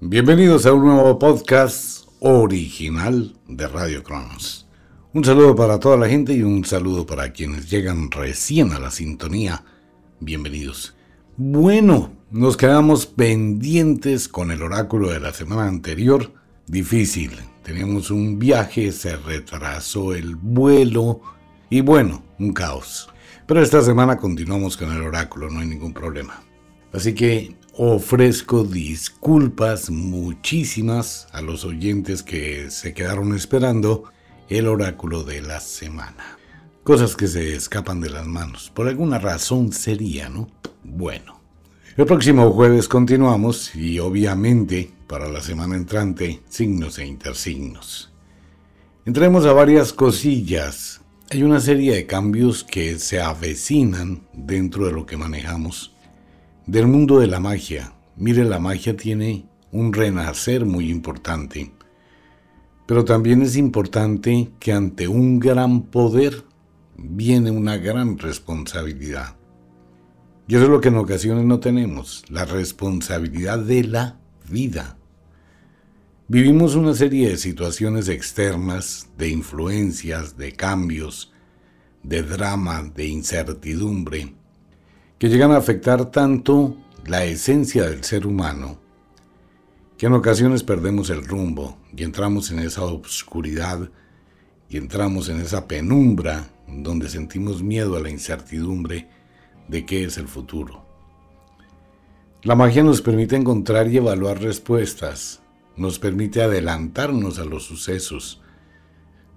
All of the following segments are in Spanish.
Bienvenidos a un nuevo podcast original de Radio Cronos. Un saludo para toda la gente y un saludo para quienes llegan recién a la sintonía. Bienvenidos. Bueno, nos quedamos pendientes con el oráculo de la semana anterior. Difícil. Teníamos un viaje, se retrasó el vuelo y bueno, un caos. Pero esta semana continuamos con el oráculo, no hay ningún problema. Así que ofrezco disculpas muchísimas a los oyentes que se quedaron esperando el oráculo de la semana. Cosas que se escapan de las manos. Por alguna razón sería, ¿no? Bueno. El próximo jueves continuamos y obviamente para la semana entrante signos e intersignos. Entremos a varias cosillas hay una serie de cambios que se avecinan dentro de lo que manejamos. Del mundo de la magia. Mire, la magia tiene un renacer muy importante. Pero también es importante que ante un gran poder viene una gran responsabilidad. Y eso es lo que en ocasiones no tenemos, la responsabilidad de la vida. Vivimos una serie de situaciones externas, de influencias, de cambios, de drama, de incertidumbre, que llegan a afectar tanto la esencia del ser humano, que en ocasiones perdemos el rumbo y entramos en esa oscuridad y entramos en esa penumbra donde sentimos miedo a la incertidumbre de qué es el futuro. La magia nos permite encontrar y evaluar respuestas, nos permite adelantarnos a los sucesos,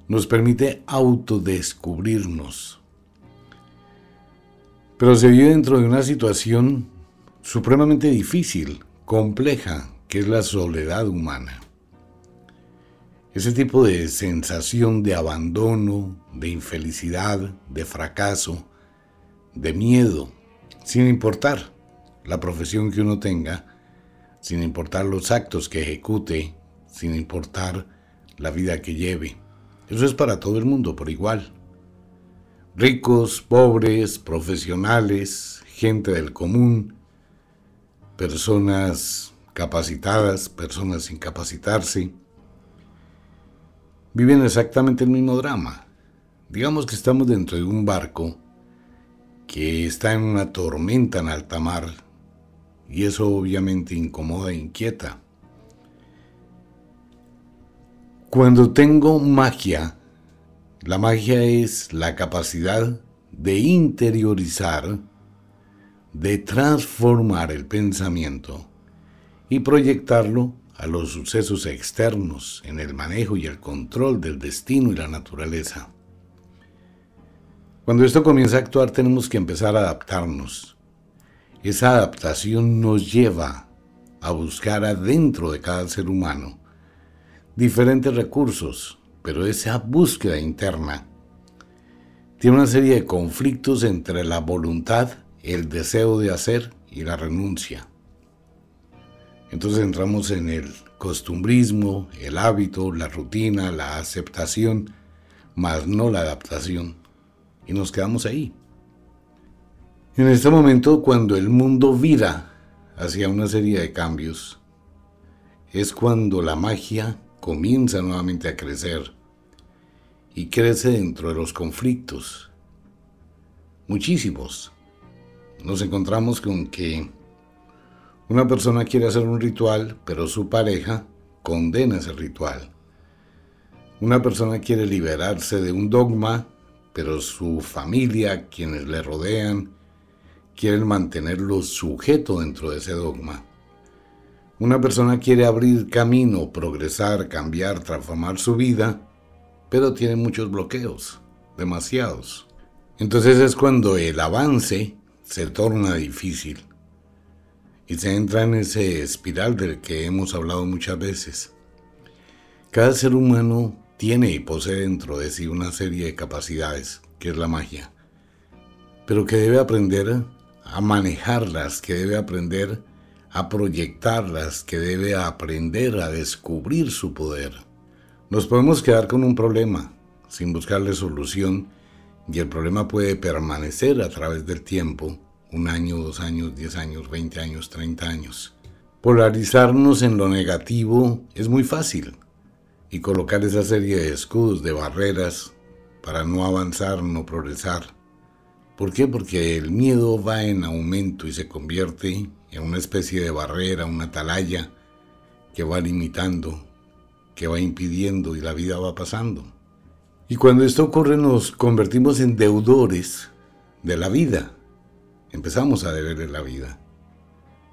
nos permite autodescubrirnos. Pero se vive dentro de una situación supremamente difícil, compleja, que es la soledad humana. Ese tipo de sensación de abandono, de infelicidad, de fracaso, de miedo, sin importar la profesión que uno tenga, sin importar los actos que ejecute, sin importar la vida que lleve. Eso es para todo el mundo por igual. Ricos, pobres, profesionales, gente del común, personas capacitadas, personas sin capacitarse, viven exactamente el mismo drama. Digamos que estamos dentro de un barco que está en una tormenta en alta mar y eso obviamente incomoda e inquieta. Cuando tengo magia, la magia es la capacidad de interiorizar, de transformar el pensamiento y proyectarlo a los sucesos externos en el manejo y el control del destino y la naturaleza. Cuando esto comienza a actuar tenemos que empezar a adaptarnos, esa adaptación nos lleva a buscar adentro de cada ser humano diferentes recursos, pero esa búsqueda interna tiene una serie de conflictos entre la voluntad, el deseo de hacer y la renuncia. Entonces entramos en el costumbrismo, el hábito, la rutina, la aceptación, más no la adaptación. Y nos quedamos ahí. En este momento, cuando el mundo vira hacia una serie de cambios, es cuando la magia comienza nuevamente a crecer y crece dentro de los conflictos. Muchísimos. Nos encontramos con que una persona quiere hacer un ritual, pero su pareja condena ese ritual. Una persona quiere liberarse de un dogma, pero su familia, quienes le rodean, quieren mantenerlo sujeto dentro de ese dogma. Una persona quiere abrir camino, progresar, cambiar, transformar su vida, pero tiene muchos bloqueos, demasiados. Entonces es cuando el avance se torna difícil y se entra en ese espiral del que hemos hablado muchas veces. Cada ser humano tiene y posee dentro de sí una serie de capacidades, que es la magia, pero que debe aprender a manejarlas, que debe aprender a proyectarlas, que debe aprender a descubrir su poder. Nos podemos quedar con un problema sin buscarle solución y el problema puede permanecer a través del tiempo, un año, dos años, diez años, veinte años, treinta años. Polarizarnos en lo negativo es muy fácil y colocar esa serie de escudos, de barreras para no avanzar, no progresar. ¿Por qué? Porque el miedo va en aumento y se convierte en una especie de barrera, una atalaya que va limitando, que va impidiendo y la vida va pasando. Y cuando esto ocurre nos convertimos en deudores de la vida. Empezamos a deberle la vida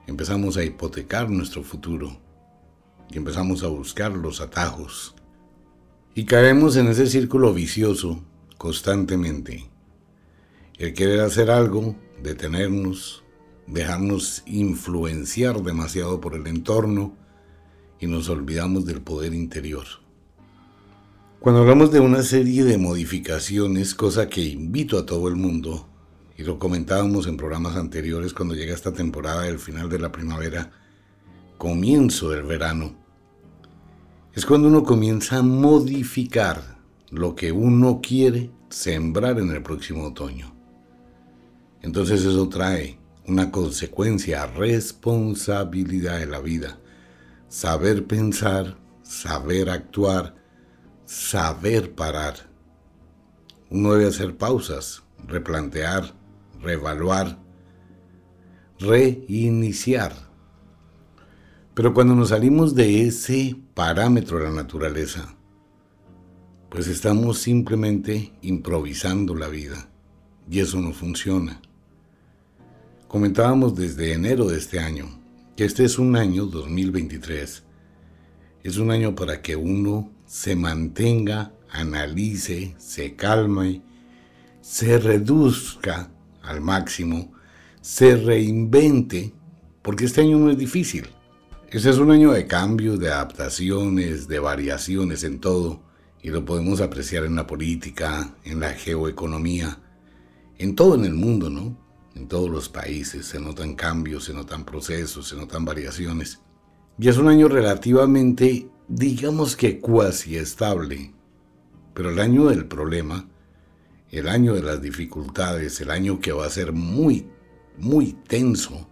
empezamos a hipotecar nuestro futuro y empezamos a buscar los atajos. Y caemos en ese círculo vicioso constantemente. El querer hacer algo, detenernos, dejarnos influenciar demasiado por el entorno y nos olvidamos del poder interior. Cuando hablamos de una serie de modificaciones, cosa que invito a todo el mundo y lo comentábamos en programas anteriores cuando llega esta temporada del final de la primavera, comienzo del verano, es cuando uno comienza a modificar lo que uno quiere sembrar en el próximo otoño. Entonces eso trae una consecuencia, responsabilidad de la vida, saber pensar, saber actuar, saber parar. Uno debe hacer pausas, replantear, reevaluar, reiniciar. Pero cuando nos salimos de ese parámetro de la naturaleza, pues estamos simplemente improvisando la vida y eso no funciona. Comentábamos desde enero de este año este es un año 2023. Es un año para que uno se mantenga, analice, se calme, se reduzca al máximo, se reinvente, porque este año no es difícil. Este es un año de cambios, de adaptaciones, de variaciones en todo, y lo podemos apreciar en la política, en la geoeconomía, en todo en el mundo, ¿no? En todos los países se notan cambios, se notan procesos, se notan variaciones. Y es un año relativamente, digamos que cuasi estable, pero el año del problema el año de las dificultades, el año que va a ser muy, muy tenso,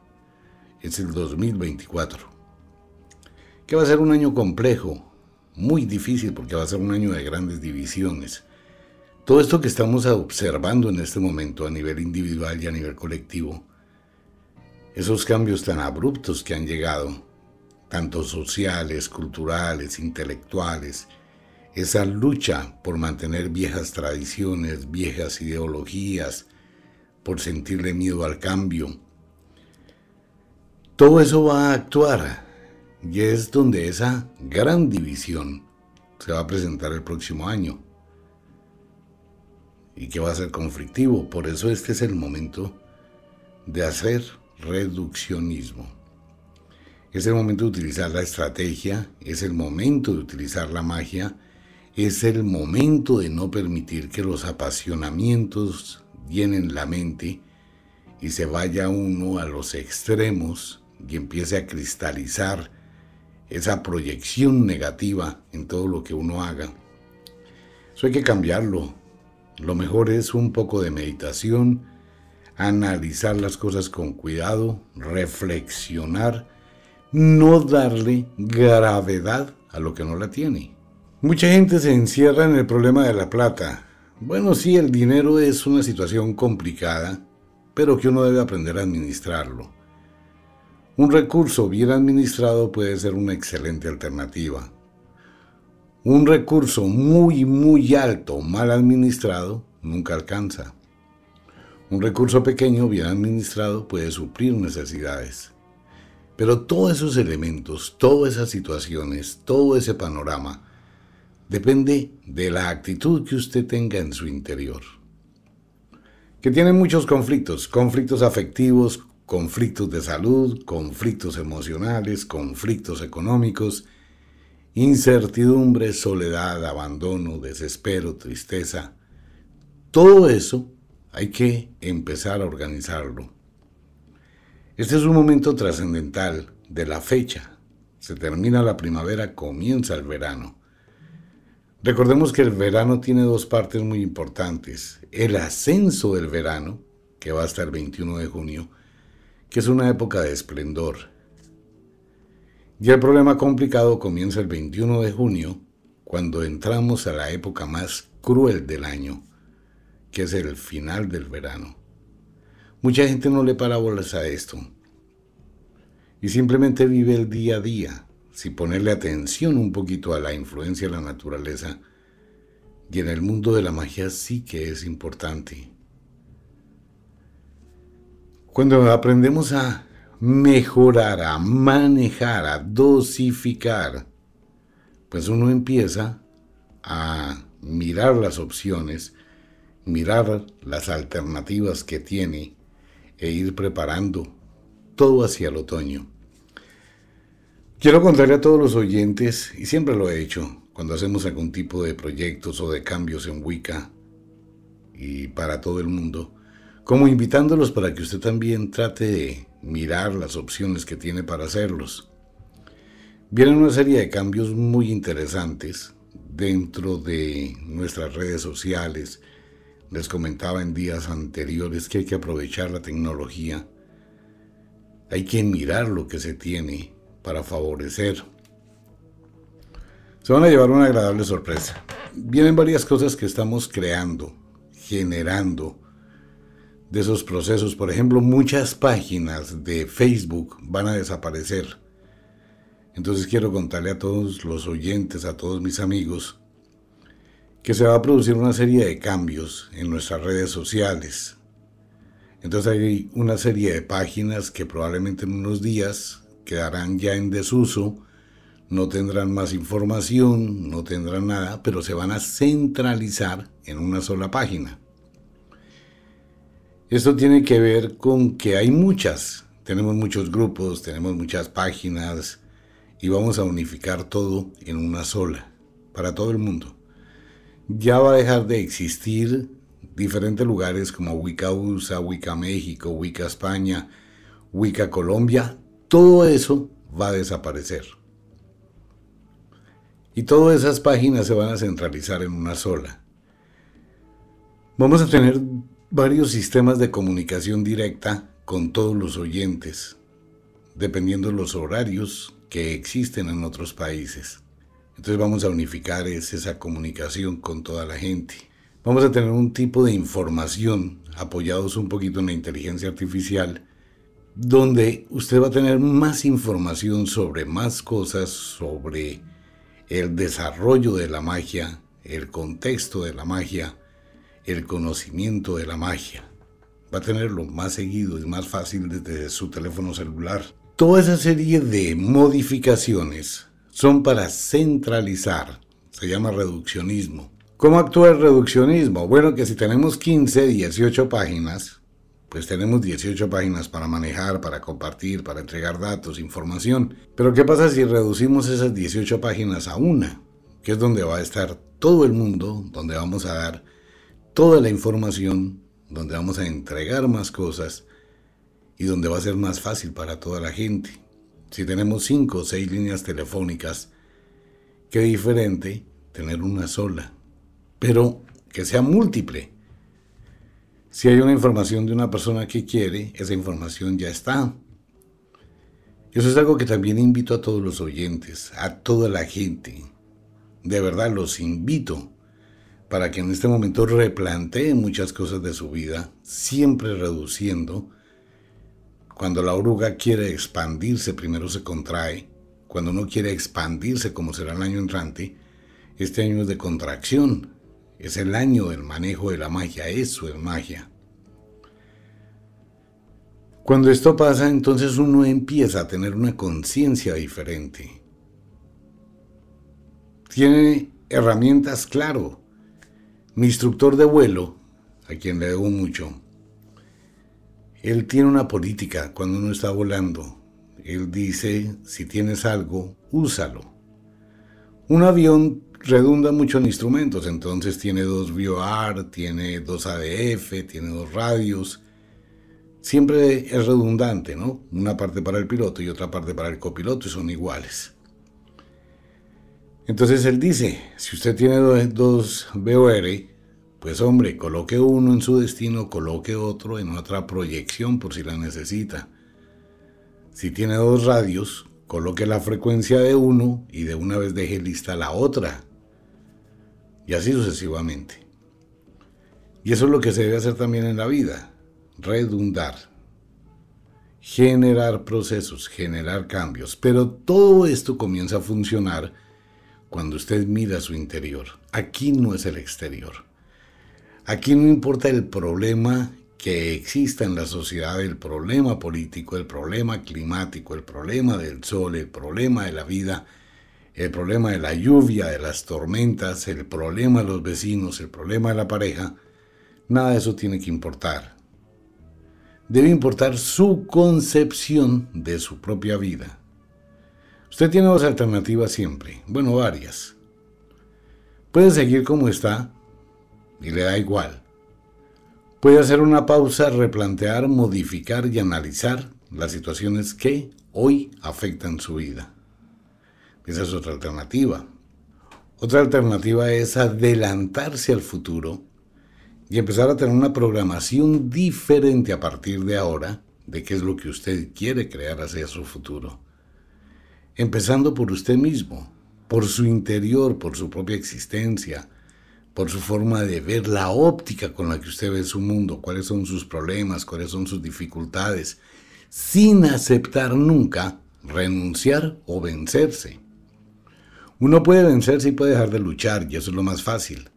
es el 2024. Que va a ser un año complejo, muy difícil porque va a ser un año de grandes divisiones. Todo esto que estamos observando en este momento a nivel individual y a nivel colectivo, esos cambios tan abruptos que han llegado, tanto sociales, culturales, intelectuales, esa lucha por mantener viejas tradiciones, viejas ideologías, por sentirle miedo al cambio. Todo eso va a actuar y es donde esa gran división se va a presentar el próximo año y que va a ser conflictivo. Por eso este es el momento de hacer reduccionismo. Es el momento de utilizar la estrategia, es el momento de utilizar la magia, es el momento de no permitir que los apasionamientos llenen la mente y se vaya uno a los extremos y empiece a cristalizar esa proyección negativa en todo lo que uno haga. Eso hay que cambiarlo. Lo mejor es un poco de meditación, analizar las cosas con cuidado, reflexionar, no darle gravedad a lo que no la tiene. Mucha gente se encierra en el problema de la plata. Bueno, sí, el dinero es una situación complicada, pero que uno debe aprender a administrarlo. Un recurso bien administrado puede ser una excelente alternativa. Un recurso muy, muy alto, mal administrado, nunca alcanza. Un recurso pequeño, bien administrado, puede suplir necesidades. Pero todos esos elementos, todas esas situaciones, todo ese panorama, depende de la actitud que usted tenga en su interior. Que tiene muchos conflictos, conflictos afectivos, conflictos de salud, conflictos emocionales, conflictos económicos, incertidumbre, soledad, abandono, desespero, tristeza. Todo eso hay que empezar a organizarlo. Este es un momento trascendental de la fecha. Se termina la primavera, comienza el verano. Recordemos que el verano tiene dos partes muy importantes. El ascenso del verano, que va hasta el 21 de junio, que es una época de esplendor. Y el problema complicado comienza el 21 de junio, cuando entramos a la época más cruel del año, que es el final del verano. Mucha gente no le para bolas a esto y simplemente vive el día a día, sin ponerle atención un poquito a la influencia de la naturaleza. Y en el mundo de la magia sí que es importante. Cuando aprendemos a mejorar, a manejar, a dosificar, pues uno empieza a mirar las opciones, mirar las alternativas que tiene e ir preparando todo hacia el otoño. Quiero contarle a todos los oyentes, y siempre lo he hecho, cuando hacemos algún tipo de proyectos o de cambios en Wicca y para todo el mundo, como invitándolos para que usted también trate de mirar las opciones que tiene para hacerlos. Vienen una serie de cambios muy interesantes dentro de nuestras redes sociales. Les comentaba en días anteriores que hay que aprovechar la tecnología. Hay que mirar lo que se tiene para favorecer. Se van a llevar una agradable sorpresa. Vienen varias cosas que estamos creando, generando, de esos procesos. Por ejemplo, muchas páginas de Facebook van a desaparecer. Entonces quiero contarle a todos los oyentes, a todos mis amigos, que se va a producir una serie de cambios en nuestras redes sociales. Entonces hay una serie de páginas que probablemente en unos días quedarán ya en desuso, no tendrán más información, no tendrán nada, pero se van a centralizar en una sola página. Esto tiene que ver con que hay muchas, tenemos muchos grupos, tenemos muchas páginas y vamos a unificar todo en una sola, para todo el mundo. Ya va a dejar de existir diferentes lugares como Wicca USA, Wicca México, Wicca España, Wicca Colombia, todo eso va a desaparecer. Y todas esas páginas se van a centralizar en una sola. Vamos a tener varios sistemas de comunicación directa con todos los oyentes, dependiendo de los horarios que existen en otros países. Entonces vamos a unificar esa comunicación con toda la gente. Vamos a tener un tipo de información apoyados un poquito en la inteligencia artificial, donde usted va a tener más información sobre más cosas, sobre el desarrollo de la magia, el contexto de la magia, el conocimiento de la magia. Va a tenerlo más seguido y más fácil desde su teléfono celular. Toda esa serie de modificaciones son para centralizar. Se llama reduccionismo. ¿Cómo actúa el reduccionismo? Bueno, que si tenemos 15, 18 páginas, pues tenemos 18 páginas para manejar, para compartir, para entregar datos, información. Pero ¿qué pasa si reducimos esas 18 páginas a una? Que es donde va a estar todo el mundo, donde vamos a dar toda la información, donde vamos a entregar más cosas y donde va a ser más fácil para toda la gente. Si tenemos cinco o seis líneas telefónicas, qué diferente tener una sola, pero que sea múltiple. Si hay una información de una persona que quiere, esa información ya está. Eso es algo que también invito a todos los oyentes, a toda la gente. De verdad los invito para que en este momento replanteen muchas cosas de su vida, siempre reduciendo. Cuando la oruga quiere expandirse, primero se contrae. Cuando no quiere expandirse, como será el año entrante, este año es de contracción. Es el año del manejo de la magia, eso es magia. Cuando esto pasa, entonces uno empieza a tener una conciencia diferente. Tiene herramientas, claro, mi instructor de vuelo, a quien le debo mucho, él tiene una política cuando uno está volando. Él dice, si tienes algo, úsalo. Un avión redunda mucho en instrumentos, entonces tiene dos VOR, tiene dos ADF, tiene dos radios. Siempre es redundante, ¿no? Una parte para el piloto y otra parte para el copiloto y son iguales. Entonces él dice, si usted tiene dos BOR, pues hombre, coloque uno en su destino, coloque otro en otra proyección por si la necesita. Si tiene dos radios, coloque la frecuencia de uno y de una vez deje lista la otra. Y así sucesivamente. Y eso es lo que se debe hacer también en la vida, redundar, generar procesos, generar cambios. Pero todo esto comienza a funcionar cuando usted mira su interior. Aquí no es el exterior. Aquí no importa el problema que exista en la sociedad, el problema político, el problema climático, el problema del sol, el problema de la vida, el problema de la lluvia, de las tormentas, el problema de los vecinos, el problema de la pareja, nada de eso tiene que importar. Debe importar su concepción de su propia vida. Usted tiene dos alternativas siempre, bueno, varias. Puede seguir como está y le da igual Puede hacer una pausa, replantear, modificar y analizar las situaciones que hoy afectan su vida. Esa es otra alternativa. Otra alternativa es adelantarse al futuro y empezar a tener una programación diferente a partir de ahora de qué es lo que usted quiere crear hacia su futuro. Empezando por usted mismo, por su interior, por su propia existencia, por su forma de ver, la óptica con la que usted ve su mundo, cuáles son sus problemas, cuáles son sus dificultades, sin aceptar nunca renunciar o vencerse. Uno puede vencerse y puede dejar de luchar, y eso es lo más fácil.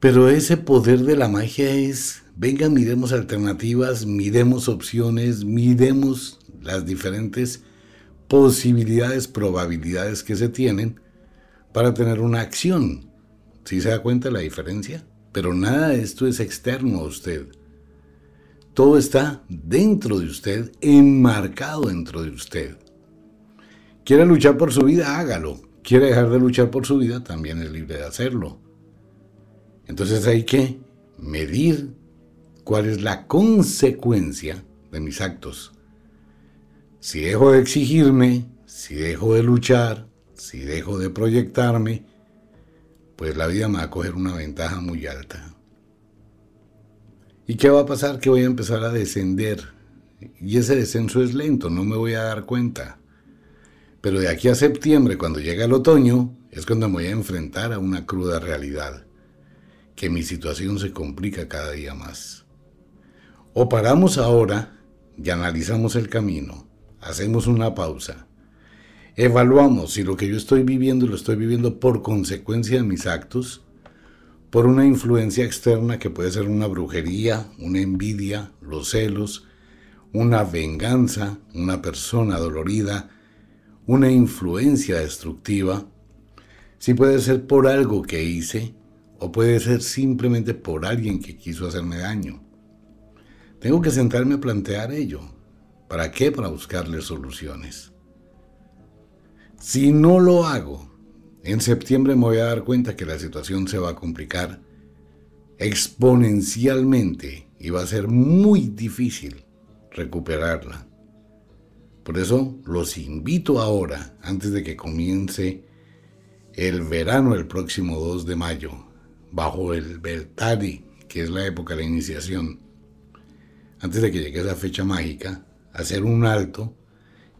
Pero ese poder de la magia es, venga, miremos alternativas, miremos opciones, miremos las diferentes posibilidades, probabilidades que se tienen para tener una acción. ¿Sí se da cuenta la diferencia? Pero nada de esto es externo a usted. Todo está dentro de usted, enmarcado dentro de usted. ¿Quiere luchar por su vida? Hágalo. ¿Quiere dejar de luchar por su vida? También es libre de hacerlo. Entonces hay que medir cuál es la consecuencia de mis actos. Si dejo de exigirme, si dejo de luchar, si dejo de proyectarme, pues la vida me va a coger una ventaja muy alta. ¿Y qué va a pasar? Que voy a empezar a descender. Y ese descenso es lento, no me voy a dar cuenta. Pero de aquí a septiembre, cuando llega el otoño, es cuando me voy a enfrentar a una cruda realidad, que mi situación se complica cada día más. O paramos ahora y analizamos el camino, hacemos una pausa Evaluamos si lo que yo estoy viviendo lo estoy viviendo por consecuencia de mis actos, por una influencia externa que puede ser una brujería, una envidia, los celos, una venganza, una persona dolorida, una influencia destructiva, si puede ser por algo que hice o puede ser simplemente por alguien que quiso hacerme daño. Tengo que sentarme a plantear ello. ¿Para qué? Para buscarle soluciones. Si no lo hago, en septiembre me voy a dar cuenta que la situación se va a complicar exponencialmente y va a ser muy difícil recuperarla. Por eso los invito ahora, antes de que comience el verano el próximo 2 de mayo, bajo el Beltari, que es la época de la iniciación, antes de que llegue esa fecha mágica, hacer un alto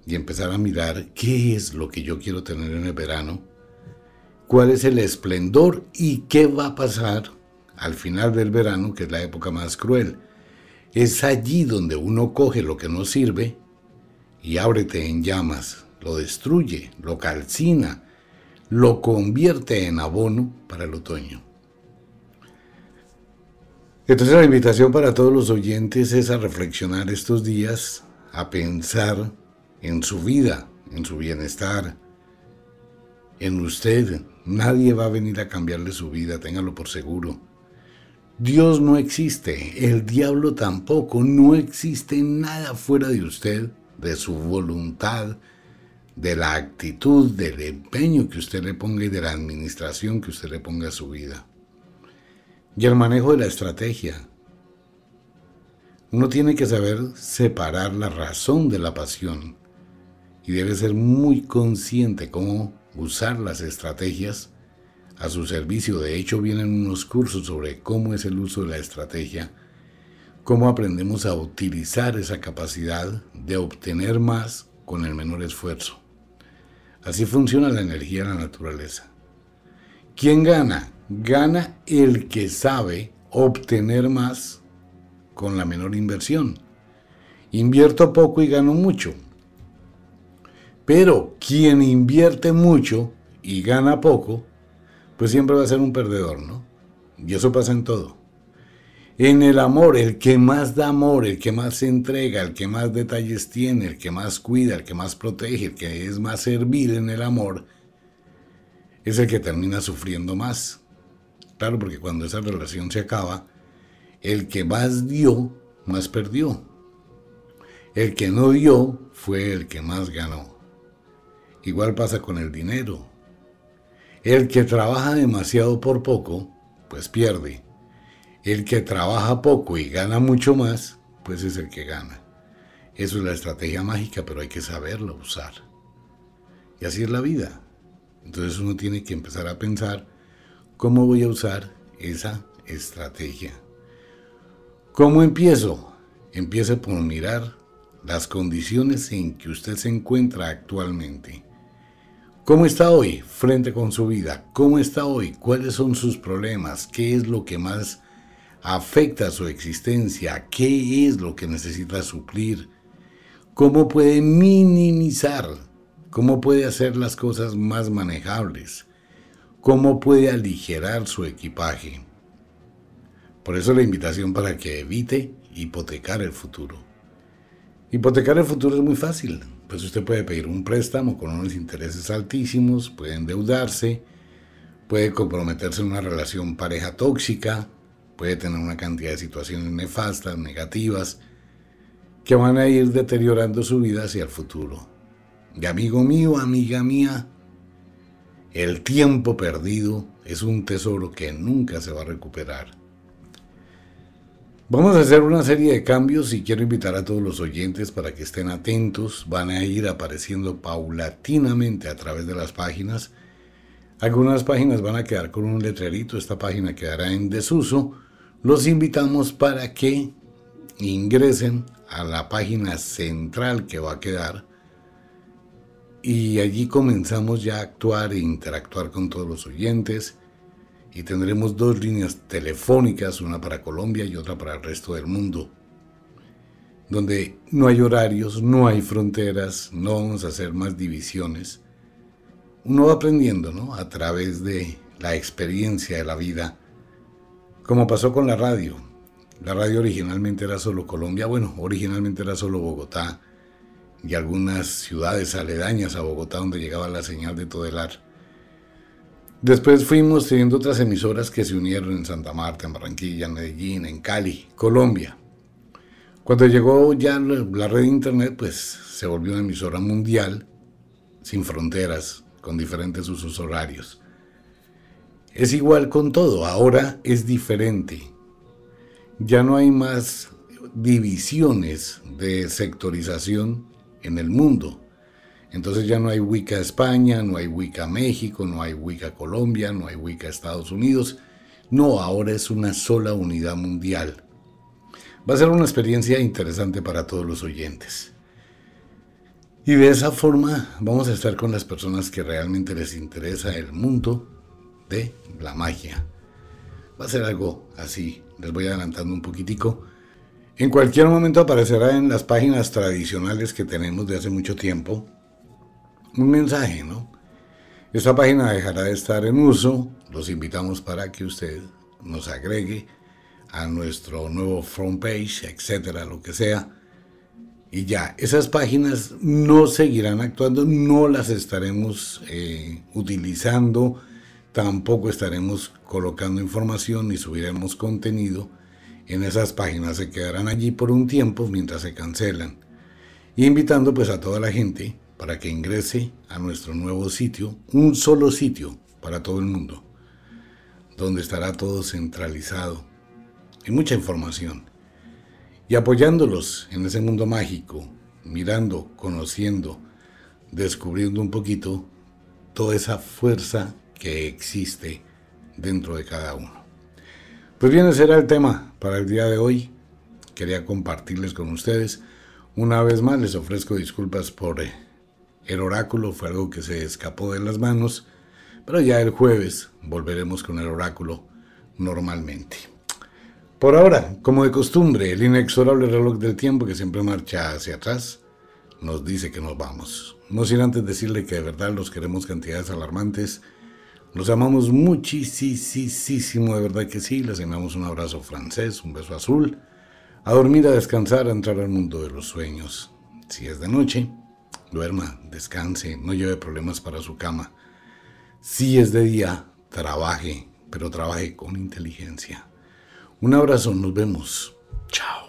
y empezar a mirar qué es lo que yo quiero tener en el verano, cuál es el esplendor y qué va a pasar al final del verano, que es la época más cruel. Es allí donde uno coge lo que no sirve y ábrete en llamas, lo destruye, lo calcina, lo convierte en abono para el otoño. Entonces la invitación para todos los oyentes es a reflexionar estos días, a pensar en su vida, en su bienestar, en usted. Nadie va a venir a cambiarle su vida, téngalo por seguro. Dios no existe, el diablo tampoco, no existe nada fuera de usted, de su voluntad, de la actitud, del empeño que usted le ponga y de la administración que usted le ponga a su vida. Y el manejo de la estrategia. Uno tiene que saber separar la razón de la pasión y debe ser muy consciente cómo usar las estrategias a su servicio. De hecho, vienen unos cursos sobre cómo es el uso de la estrategia, cómo aprendemos a utilizar esa capacidad de obtener más con el menor esfuerzo. Así funciona la energía de la naturaleza. ¿Quién gana? Gana el que sabe obtener más con la menor inversión. Invierto poco y gano mucho. Pero quien invierte mucho y gana poco, pues siempre va a ser un perdedor, ¿no? Y eso pasa en todo. En el amor, el que más da amor, el que más se entrega, el que más detalles tiene, el que más cuida, el que más protege, el que es más servil en el amor, es el que termina sufriendo más. Claro, porque cuando esa relación se acaba, el que más dio, más perdió. El que no dio fue el que más ganó. Igual pasa con el dinero. El que trabaja demasiado por poco, pues pierde. El que trabaja poco y gana mucho más, pues es el que gana. Eso es la estrategia mágica, pero hay que saberlo usar. Y así es la vida. Entonces uno tiene que empezar a pensar cómo voy a usar esa estrategia. ¿Cómo empiezo? Empiece por mirar las condiciones en que usted se encuentra actualmente. ¿Cómo está hoy frente con su vida? ¿Cómo está hoy? ¿Cuáles son sus problemas? ¿Qué es lo que más afecta su existencia? ¿Qué es lo que necesita suplir? ¿Cómo puede minimizar? ¿Cómo puede hacer las cosas más manejables? ¿Cómo puede aligerar su equipaje? Por eso la invitación para que evite hipotecar el futuro. Hipotecar el futuro es muy fácil pues usted puede pedir un préstamo con unos intereses altísimos, puede endeudarse, puede comprometerse en una relación pareja tóxica, puede tener una cantidad de situaciones nefastas, negativas, que van a ir deteriorando su vida hacia el futuro. Y amigo mío, amiga mía, el tiempo perdido es un tesoro que nunca se va a recuperar. Vamos a hacer una serie de cambios y quiero invitar a todos los oyentes para que estén atentos. Van a ir apareciendo paulatinamente a través de las páginas. Algunas páginas van a quedar con un letrerito, esta página quedará en desuso. Los invitamos para que ingresen a la página central que va a quedar y allí comenzamos ya a actuar e interactuar con todos los oyentes y tendremos dos líneas telefónicas, una para Colombia y otra para el resto del mundo, donde no hay horarios, no hay fronteras, no vamos a hacer más divisiones. Uno va aprendiendo, ¿no? A través de la experiencia de la vida, como pasó con la radio. La radio originalmente era solo Colombia, bueno, originalmente era solo Bogotá y algunas ciudades aledañas a Bogotá donde llegaba la señal de Todelar. Después fuimos teniendo otras emisoras que se unieron en Santa Marta, en Barranquilla, en Medellín, en Cali, Colombia. Cuando llegó ya la red de internet, pues se volvió una emisora mundial, sin fronteras, con diferentes usos horarios. Es igual con todo, ahora es diferente. Ya no hay más divisiones de sectorización en el mundo. Entonces ya no hay Wicca España, no hay Wicca México, no hay Wicca Colombia, no hay Wicca Estados Unidos. No, ahora es una sola unidad mundial. Va a ser una experiencia interesante para todos los oyentes. Y de esa forma vamos a estar con las personas que realmente les interesa el mundo de la magia. Va a ser algo así, les voy adelantando un poquitico. En cualquier momento aparecerá en las páginas tradicionales que tenemos de hace mucho tiempo, un mensaje, ¿no? Esta página dejará de estar en uso. Los invitamos para que usted nos agregue a nuestro nuevo front page, etcétera, lo que sea. Y ya, esas páginas no seguirán actuando, no las estaremos eh, utilizando, tampoco estaremos colocando información ni subiremos contenido en esas páginas. Se quedarán allí por un tiempo mientras se cancelan. Y invitando pues a toda la gente para que ingrese a nuestro nuevo sitio, un solo sitio para todo el mundo, donde estará todo centralizado y mucha información. Y apoyándolos en ese mundo mágico, mirando, conociendo, descubriendo un poquito toda esa fuerza que existe dentro de cada uno. Pues bien, ese era el tema para el día de hoy. Quería compartirles con ustedes Una vez más les ofrezco disculpas por eh, el oráculo, fue algo que se escapó de las manos, pero ya el jueves volveremos con el oráculo normalmente. Por ahora, como de costumbre, el inexorable reloj del tiempo que siempre marcha hacia atrás nos dice que nos vamos. No sin antes decirle que de verdad los queremos cantidades alarmantes. Los amamos muchísimo, de verdad que sí. Les enviamos un abrazo francés, un beso azul. A dormir, a descansar, a entrar al mundo de los sueños. Si es de noche, duerma, descanse, no lleve problemas para su cama. Si es de día, trabaje, pero trabaje con inteligencia. Un abrazo, nos vemos. Chao.